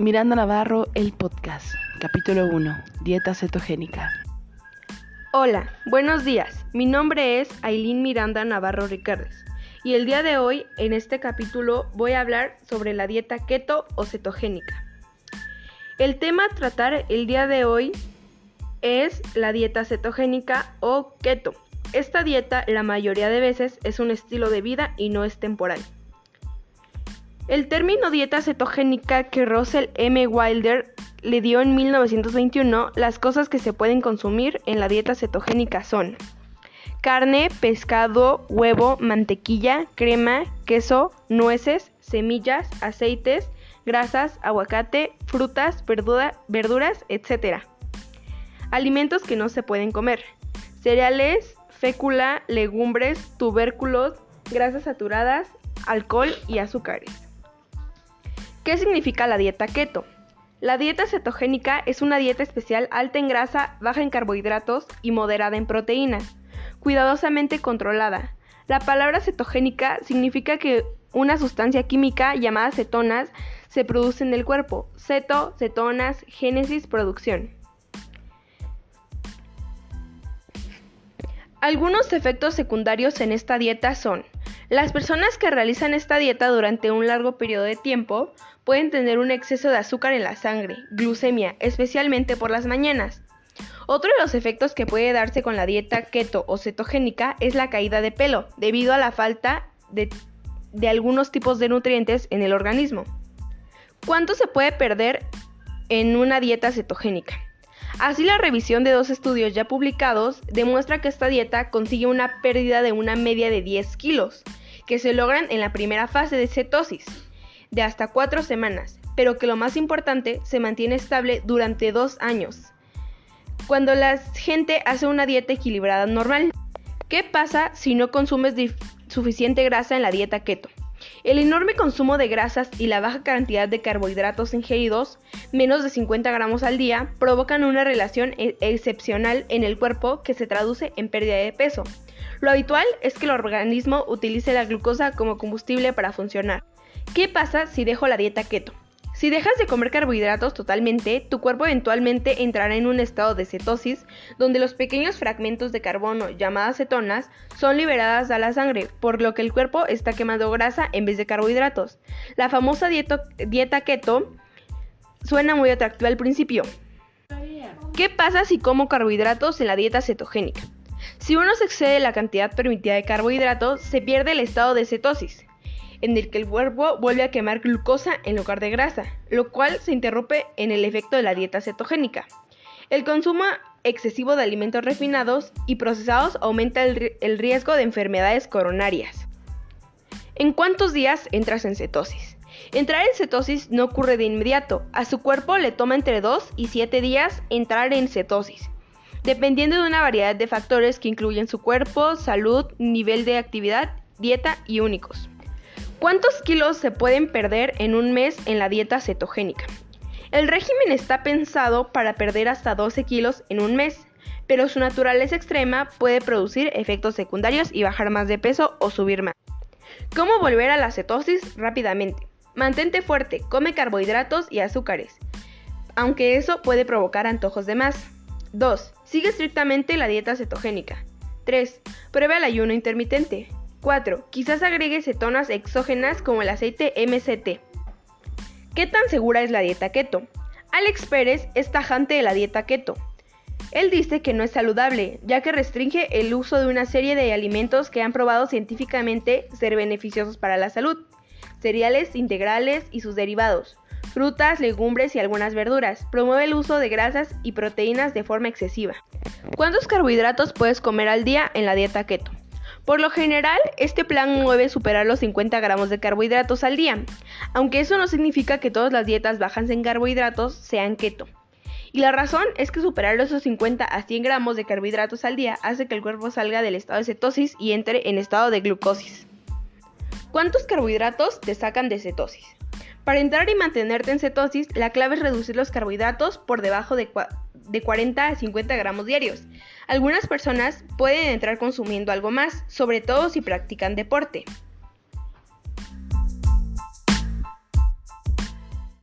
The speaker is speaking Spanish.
Miranda Navarro, el podcast, capítulo 1, dieta cetogénica. Hola, buenos días. Mi nombre es Aileen Miranda Navarro Ricardes y el día de hoy en este capítulo voy a hablar sobre la dieta keto o cetogénica. El tema a tratar el día de hoy es la dieta cetogénica o keto. Esta dieta la mayoría de veces es un estilo de vida y no es temporal. El término dieta cetogénica que Russell M. Wilder le dio en 1921, las cosas que se pueden consumir en la dieta cetogénica son carne, pescado, huevo, mantequilla, crema, queso, nueces, semillas, aceites, grasas, aguacate, frutas, verduras, etc. Alimentos que no se pueden comer. Cereales, fécula, legumbres, tubérculos, grasas saturadas, alcohol y azúcares. ¿Qué significa la dieta keto? La dieta cetogénica es una dieta especial alta en grasa, baja en carbohidratos y moderada en proteínas, cuidadosamente controlada. La palabra cetogénica significa que una sustancia química llamada cetonas se produce en el cuerpo. Ceto, cetonas, génesis, producción. Algunos efectos secundarios en esta dieta son las personas que realizan esta dieta durante un largo periodo de tiempo pueden tener un exceso de azúcar en la sangre, glucemia, especialmente por las mañanas. Otro de los efectos que puede darse con la dieta keto o cetogénica es la caída de pelo, debido a la falta de, de algunos tipos de nutrientes en el organismo. ¿Cuánto se puede perder en una dieta cetogénica? Así la revisión de dos estudios ya publicados demuestra que esta dieta consigue una pérdida de una media de 10 kilos, que se logran en la primera fase de cetosis, de hasta 4 semanas, pero que lo más importante se mantiene estable durante 2 años. Cuando la gente hace una dieta equilibrada normal, ¿qué pasa si no consumes suficiente grasa en la dieta keto? El enorme consumo de grasas y la baja cantidad de carbohidratos ingeridos, menos de 50 gramos al día, provocan una relación e-, excepcional en el cuerpo que se traduce en pérdida de peso. Lo habitual es que el organismo utilice la glucosa como combustible para funcionar. ¿Qué pasa si dejo la dieta keto? Si dejas de comer carbohidratos totalmente, tu cuerpo eventualmente entrará en un estado de cetosis, donde los pequeños fragmentos de carbono llamadas cetonas son liberadas a la sangre, por lo que el cuerpo está quemando grasa en vez de carbohidratos. La famosa dieta keto suena muy atractiva al principio. ¿Qué pasa si como carbohidratos en la dieta cetogénica? Si uno se excede la cantidad permitida de carbohidratos, se pierde el estado de cetosis, en el que el cuerpo vuelve a quemar glucosa en lugar de grasa, lo cual se interrumpe en el efecto de la dieta cetogénica. El consumo excesivo de alimentos refinados y procesados aumenta el, riesgo de enfermedades coronarias. ¿En cuántos días entras en cetosis? Entrar en cetosis no ocurre de inmediato, a su cuerpo le toma entre 2 y 7 días entrar en cetosis dependiendo de una variedad de factores que incluyen su cuerpo, salud, nivel de actividad, dieta y únicos. ¿Cuántos kilos se pueden perder en un mes en la dieta cetogénica? El régimen está pensado para perder hasta 12 kilos en un mes, pero su naturaleza extrema puede producir efectos secundarios y bajar más de peso o subir más. ¿Cómo volver a la cetosis rápidamente? Mantente fuerte, come carbohidratos y azúcares, aunque eso puede provocar antojos de más. 2. Sigue estrictamente la dieta cetogénica. 3. Prueba el ayuno intermitente. 4. Quizás agregue cetonas exógenas como el aceite MCT. ¿Qué tan segura es la dieta keto? Alex Pérez es tajante de la dieta keto. Él dice que no es saludable, ya que restringe el uso de una serie de alimentos que han probado científicamente ser beneficiosos para la salud, cereales integrales y sus derivados, frutas, legumbres y algunas verduras. Promueve el uso de grasas y proteínas de forma excesiva. ¿Cuántos carbohidratos puedes comer al día en la dieta keto? Por lo general, este plan mueve superar los 50 gramos de carbohidratos al día, aunque eso no significa que todas las dietas bajas en carbohidratos sean keto. Y la razón es que superar esos 50 a 100 gramos de carbohidratos al día hace que el cuerpo salga del estado de cetosis y entre en estado de glucosis. ¿Cuántos carbohidratos te sacan de cetosis? Para entrar y mantenerte en cetosis, la clave es reducir los carbohidratos por debajo de, 40 a 50 gramos diarios. Algunas personas pueden entrar consumiendo algo más, sobre todo si practican deporte.